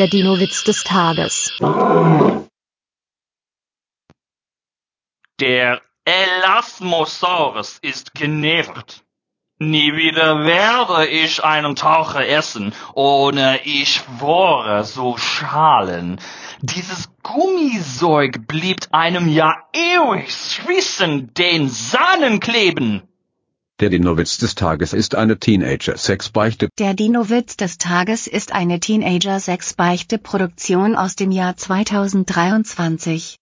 Der Dino-Witz des Tages. Der Elasmosaurus ist genervt. Nie wieder werde ich einen Taucher essen, ohne ich schwore so Schalen. Dieses Gummizeug blieb einem ja ewig zwischen den Sahnen kleben. Der Dino-Witz des Tages ist eine Teenager-Sexbeichte. Der Dino-Witz des Tages ist eine Teenager-Sex-Beichte-Produktion aus dem Jahr 2023.